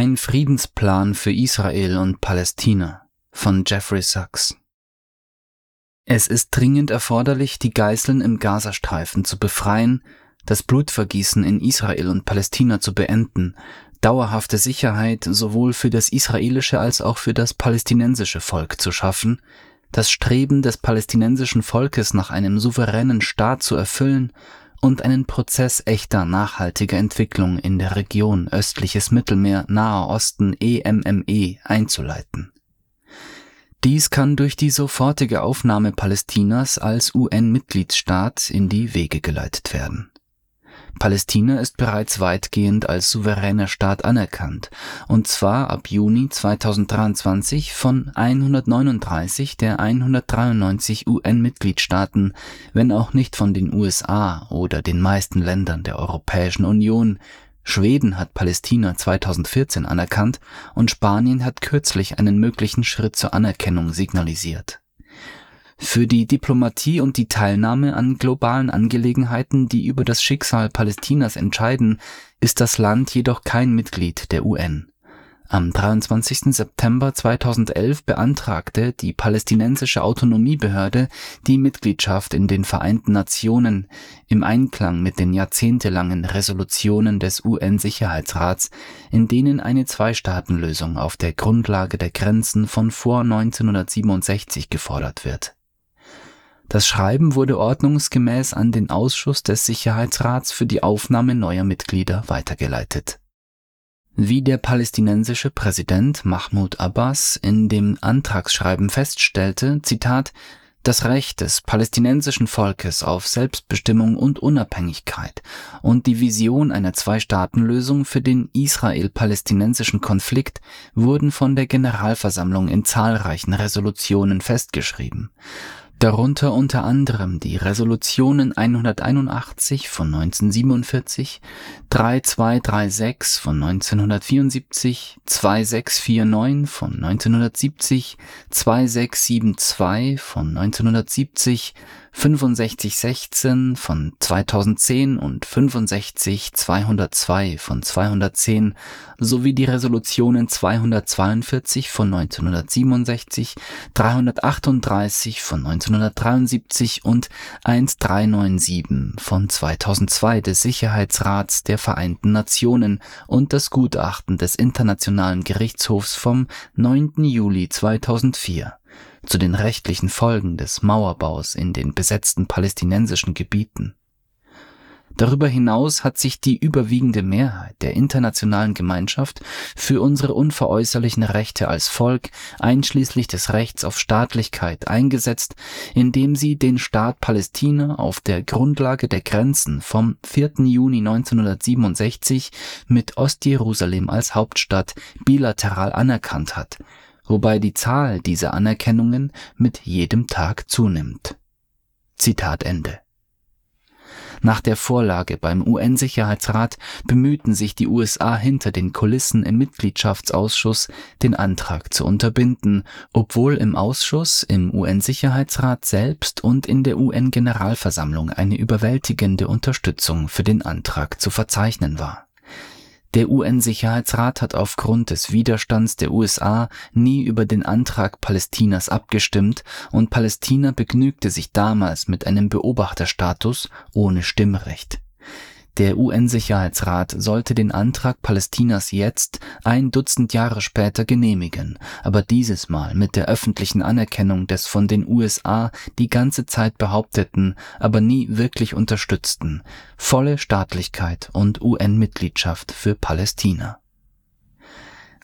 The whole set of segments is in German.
Ein Friedensplan für Israel und Palästina von Jeffrey Sachs. Es ist dringend erforderlich, die Geißeln im Gazastreifen zu befreien, das Blutvergießen in Israel und Palästina zu beenden, dauerhafte Sicherheit sowohl für das israelische als auch für das palästinensische Volk zu schaffen, das Streben des palästinensischen Volkes nach einem souveränen Staat zu erfüllen und einen Prozess echter nachhaltiger Entwicklung in der Region östliches Mittelmeer, Nahe Osten EMME e, einzuleiten. Dies kann durch die sofortige Aufnahme Palästinas als UN-Mitgliedsstaat in die Wege geleitet werden. Palästina ist bereits weitgehend als souveräner Staat anerkannt, und zwar ab Juni 2023 von 139 der 193 UN-Mitgliedstaaten, wenn auch nicht von den USA oder den meisten Ländern der Europäischen Union. Schweden hat Palästina 2014 anerkannt und Spanien hat kürzlich einen möglichen Schritt zur Anerkennung signalisiert für die Diplomatie und die Teilnahme an globalen Angelegenheiten, die über das Schicksal Palästinas entscheiden, ist das Land jedoch kein Mitglied der UN. Am 23. September 2011 beantragte die palästinensische Autonomiebehörde die Mitgliedschaft in den Vereinten Nationen im Einklang mit den jahrzehntelangen Resolutionen des UN-Sicherheitsrats, in denen eine Zwei-Staaten-Lösung auf der Grundlage der Grenzen von vor 1967 gefordert wird das Schreiben wurde ordnungsgemäß an den Ausschuss des Sicherheitsrats für die Aufnahme neuer Mitglieder weitergeleitet. Wie der palästinensische Präsident Mahmoud Abbas in dem Antragsschreiben feststellte, Zitat, das Recht des palästinensischen Volkes auf Selbstbestimmung und Unabhängigkeit und die Vision einer Zwei-Staaten-Lösung für den israel-palästinensischen Konflikt wurden von der Generalversammlung in zahlreichen Resolutionen festgeschrieben darunter unter anderem die Resolutionen 181 von 1947, 3236 von 1974, 2649 von 1970, 2672 von 1970, 6516 von 2010 und 65202 von 210 sowie die Resolutionen 242 von 1967, 338 von 1973 und 1397 von 2002 des Sicherheitsrats der Vereinten Nationen und das Gutachten des Internationalen Gerichtshofs vom 9. Juli 2004 zu den rechtlichen Folgen des Mauerbaus in den besetzten palästinensischen Gebieten. Darüber hinaus hat sich die überwiegende Mehrheit der internationalen Gemeinschaft für unsere unveräußerlichen Rechte als Volk einschließlich des Rechts auf Staatlichkeit eingesetzt, indem sie den Staat Palästina auf der Grundlage der Grenzen vom 4. Juni 1967 mit Ostjerusalem als Hauptstadt bilateral anerkannt hat wobei die Zahl dieser Anerkennungen mit jedem Tag zunimmt. Zitat Ende. Nach der Vorlage beim UN-Sicherheitsrat bemühten sich die USA hinter den Kulissen im Mitgliedschaftsausschuss, den Antrag zu unterbinden, obwohl im Ausschuss, im UN-Sicherheitsrat selbst und in der UN-Generalversammlung eine überwältigende Unterstützung für den Antrag zu verzeichnen war der UN-Sicherheitsrat hat aufgrund des Widerstands der USA nie über den Antrag Palästinas abgestimmt und Palästina begnügte sich damals mit einem Beobachterstatus ohne Stimmrecht der UN-Sicherheitsrat sollte den Antrag Palästinas jetzt, ein Dutzend Jahre später, genehmigen, aber dieses Mal mit der öffentlichen Anerkennung des von den USA die ganze Zeit behaupteten, aber nie wirklich unterstützten, volle Staatlichkeit und UN-Mitgliedschaft für Palästina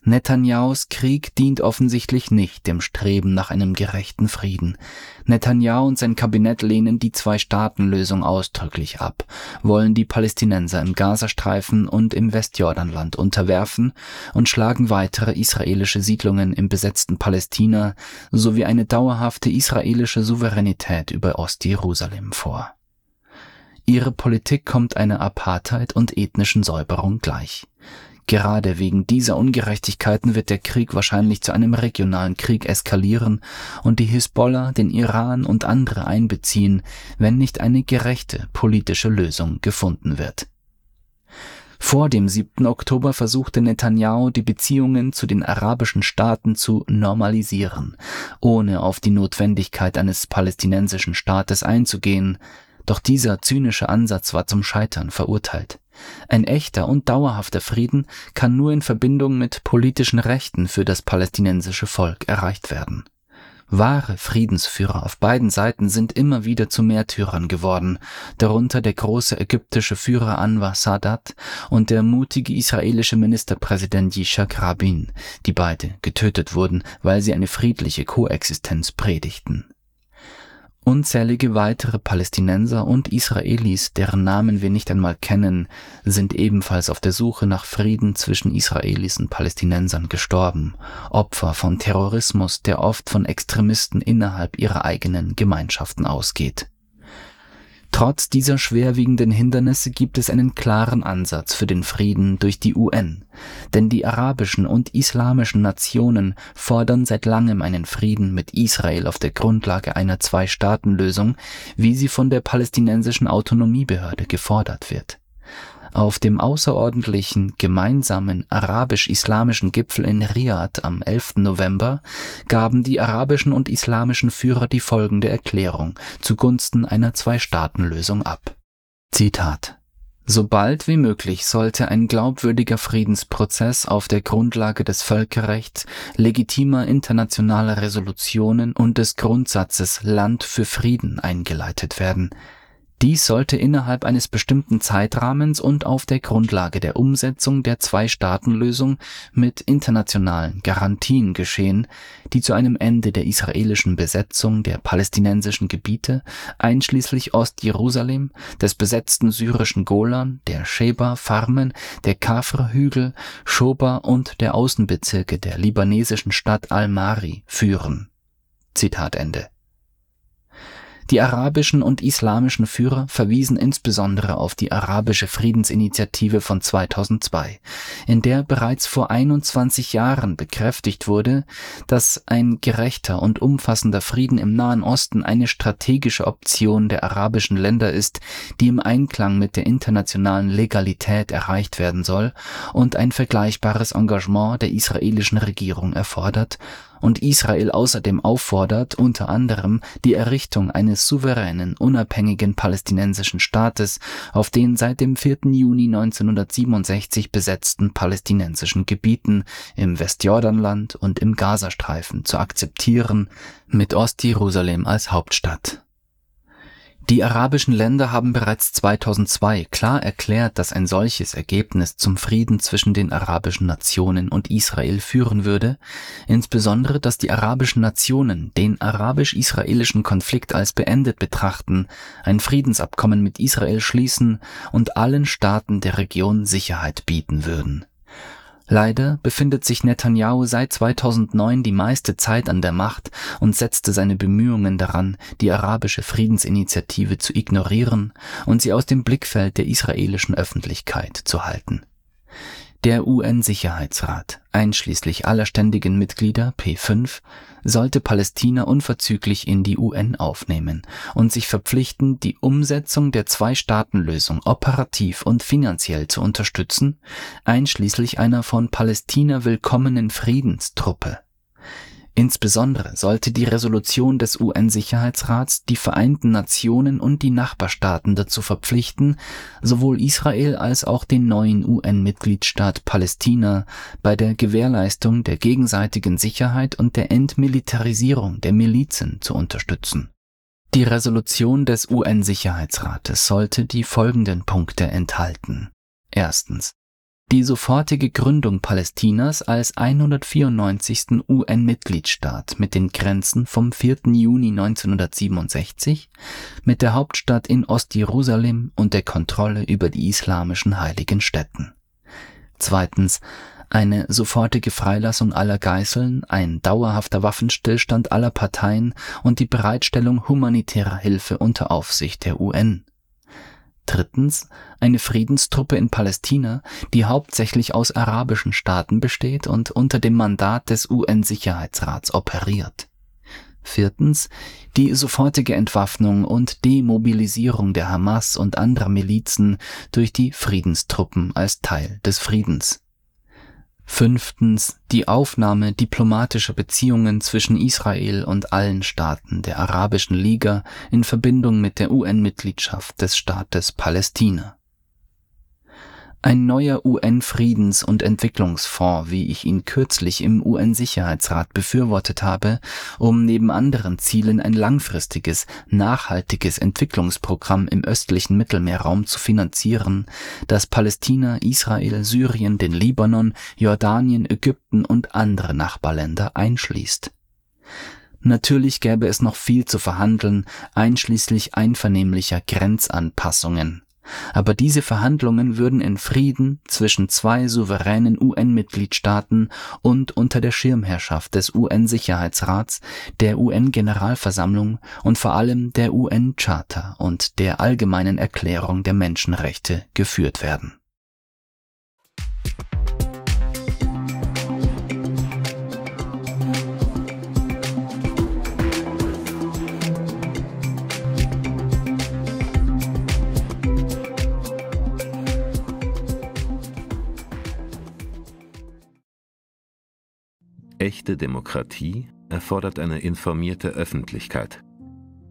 Netanyahus Krieg dient offensichtlich nicht dem Streben nach einem gerechten Frieden. Netanyahu und sein Kabinett lehnen die Zwei-Staaten-Lösung ausdrücklich ab, wollen die Palästinenser im Gazastreifen und im Westjordanland unterwerfen und schlagen weitere israelische Siedlungen im besetzten Palästina sowie eine dauerhafte israelische Souveränität über Ostjerusalem vor. Ihre Politik kommt einer Apartheid und ethnischen Säuberung gleich. Gerade wegen dieser Ungerechtigkeiten wird der Krieg wahrscheinlich zu einem regionalen Krieg eskalieren und die Hisbollah den Iran und andere einbeziehen, wenn nicht eine gerechte politische Lösung gefunden wird. Vor dem 7. Oktober versuchte Netanyahu, die Beziehungen zu den arabischen Staaten zu normalisieren, ohne auf die Notwendigkeit eines palästinensischen Staates einzugehen, doch dieser zynische Ansatz war zum Scheitern verurteilt. Ein echter und dauerhafter Frieden kann nur in Verbindung mit politischen Rechten für das palästinensische Volk erreicht werden. Wahre Friedensführer auf beiden Seiten sind immer wieder zu Märtyrern geworden, darunter der große ägyptische Führer Anwar Sadat und der mutige israelische Ministerpräsident Yitzhak Rabin, die beide getötet wurden, weil sie eine friedliche Koexistenz predigten. Unzählige weitere Palästinenser und Israelis, deren Namen wir nicht einmal kennen, sind ebenfalls auf der Suche nach Frieden zwischen Israelis und Palästinensern gestorben, Opfer von Terrorismus, der oft von Extremisten innerhalb ihrer eigenen Gemeinschaften ausgeht. Trotz dieser schwerwiegenden Hindernisse gibt es einen klaren Ansatz für den Frieden durch die UN, denn die arabischen und islamischen Nationen fordern seit langem einen Frieden mit Israel auf der Grundlage einer Zwei-Staaten-Lösung, wie sie von der palästinensischen Autonomiebehörde gefordert wird auf dem außerordentlichen gemeinsamen arabisch-islamischen Gipfel in Riad am 11. November gaben die arabischen und islamischen Führer die folgende Erklärung zugunsten einer Zwei-Staaten-Lösung ab. Zitat Sobald wie möglich sollte ein glaubwürdiger Friedensprozess auf der Grundlage des Völkerrechts, legitimer internationaler Resolutionen und des Grundsatzes Land für Frieden eingeleitet werden. Dies sollte innerhalb eines bestimmten Zeitrahmens und auf der Grundlage der Umsetzung der Zwei-Staaten-Lösung mit internationalen Garantien geschehen, die zu einem Ende der israelischen Besetzung der palästinensischen Gebiete einschließlich Ostjerusalem, des besetzten syrischen Golan, der Sheba-Farmen, der Kafr-Hügel, Schoba und der Außenbezirke der libanesischen Stadt Al-Mari führen. Zitat Ende die arabischen und islamischen Führer verwiesen insbesondere auf die arabische Friedensinitiative von 2002, in der bereits vor 21 Jahren bekräftigt wurde, dass ein gerechter und umfassender Frieden im Nahen Osten eine strategische Option der arabischen Länder ist, die im Einklang mit der internationalen Legalität erreicht werden soll und ein vergleichbares Engagement der israelischen Regierung erfordert und Israel außerdem auffordert, unter anderem die Errichtung eines souveränen, unabhängigen palästinensischen Staates auf den seit dem 4. Juni 1967 besetzten palästinensischen Gebieten im Westjordanland und im Gazastreifen zu akzeptieren, mit Ostjerusalem als Hauptstadt die arabischen Länder haben bereits 2002 klar erklärt, dass ein solches Ergebnis zum Frieden zwischen den arabischen Nationen und Israel führen würde, insbesondere dass die arabischen Nationen den arabisch-israelischen Konflikt als beendet betrachten, ein Friedensabkommen mit Israel schließen und allen Staaten der Region Sicherheit bieten würden Leider befindet sich Netanyahu seit 2009 die meiste Zeit an der Macht und setzte seine Bemühungen daran, die arabische Friedensinitiative zu ignorieren und sie aus dem Blickfeld der israelischen Öffentlichkeit zu halten der UN-Sicherheitsrat, einschließlich aller ständigen Mitglieder P5, sollte Palästina unverzüglich in die UN aufnehmen und sich verpflichten, die Umsetzung der Zwei-Staaten-Lösung operativ und finanziell zu unterstützen, einschließlich einer von Palästina willkommenen Friedenstruppe Insbesondere sollte die Resolution des UN-Sicherheitsrats die Vereinten Nationen und die Nachbarstaaten dazu verpflichten, sowohl Israel als auch den neuen UN-Mitgliedstaat Palästina bei der Gewährleistung der gegenseitigen Sicherheit und der Entmilitarisierung der Milizen zu unterstützen. Die Resolution des UN-Sicherheitsrates sollte die folgenden Punkte enthalten. Erstens die sofortige Gründung Palästinas als 194. UN-Mitgliedstaat mit den Grenzen vom 4. Juni 1967, mit der Hauptstadt in Ostjerusalem und der Kontrolle über die islamischen heiligen Stätten. Zweitens eine sofortige Freilassung aller Geiseln, ein dauerhafter Waffenstillstand aller Parteien und die Bereitstellung humanitärer Hilfe unter Aufsicht der UN Drittens eine Friedenstruppe in Palästina, die hauptsächlich aus arabischen Staaten besteht und unter dem Mandat des UN-Sicherheitsrats operiert. Viertens die sofortige Entwaffnung und Demobilisierung der Hamas und anderer Milizen durch die Friedenstruppen als Teil des Friedens. Fünftens die Aufnahme diplomatischer Beziehungen zwischen Israel und allen Staaten der Arabischen Liga in Verbindung mit der UN-Mitgliedschaft des Staates Palästina. Ein neuer UN-Friedens- und Entwicklungsfonds, wie ich ihn kürzlich im UN-Sicherheitsrat befürwortet habe, um neben anderen Zielen ein langfristiges, nachhaltiges Entwicklungsprogramm im östlichen Mittelmeerraum zu finanzieren, das Palästina, Israel, Syrien, den Libanon, Jordanien, Ägypten und andere Nachbarländer einschließt. Natürlich gäbe es noch viel zu verhandeln, einschließlich einvernehmlicher Grenzanpassungen aber diese Verhandlungen würden in Frieden zwischen zwei souveränen UN-Mitgliedstaaten und unter der Schirmherrschaft des UN-Sicherheitsrats, der UN-Generalversammlung und vor allem der UN-Charta und der Allgemeinen Erklärung der Menschenrechte geführt werden Echte Demokratie erfordert eine informierte Öffentlichkeit.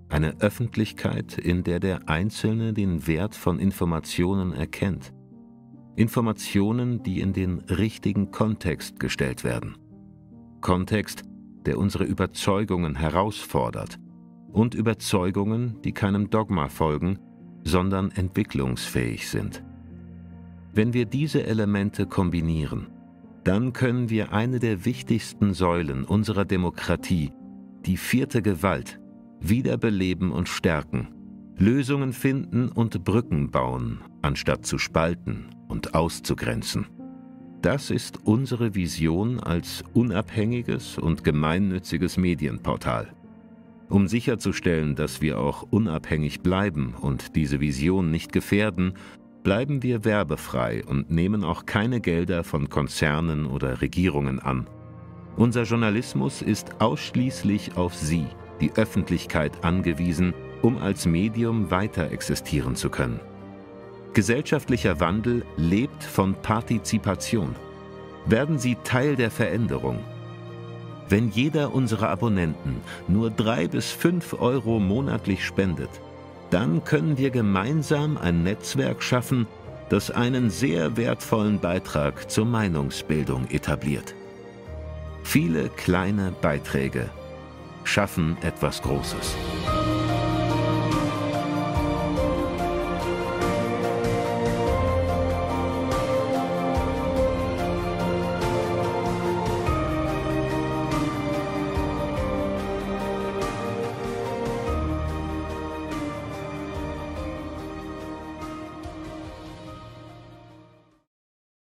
Eine Öffentlichkeit, in der der Einzelne den Wert von Informationen erkennt. Informationen, die in den richtigen Kontext gestellt werden. Kontext, der unsere Überzeugungen herausfordert und Überzeugungen, die keinem Dogma folgen, sondern entwicklungsfähig sind. Wenn wir diese Elemente kombinieren, dann können wir eine der wichtigsten Säulen unserer Demokratie, die vierte Gewalt, wiederbeleben und stärken, Lösungen finden und Brücken bauen, anstatt zu spalten und auszugrenzen. Das ist unsere Vision als unabhängiges und gemeinnütziges Medienportal. Um sicherzustellen, dass wir auch unabhängig bleiben und diese Vision nicht gefährden, bleiben wir werbefrei und nehmen auch keine Gelder von Konzernen oder Regierungen an. Unser Journalismus ist ausschließlich auf Sie, die Öffentlichkeit, angewiesen, um als Medium weiter existieren zu können. Gesellschaftlicher Wandel lebt von Partizipation. Werden Sie Teil der Veränderung. Wenn jeder unserer Abonnenten nur drei bis fünf Euro monatlich spendet, dann können wir gemeinsam ein Netzwerk schaffen, das einen sehr wertvollen Beitrag zur Meinungsbildung etabliert. Viele kleine Beiträge schaffen etwas Großes.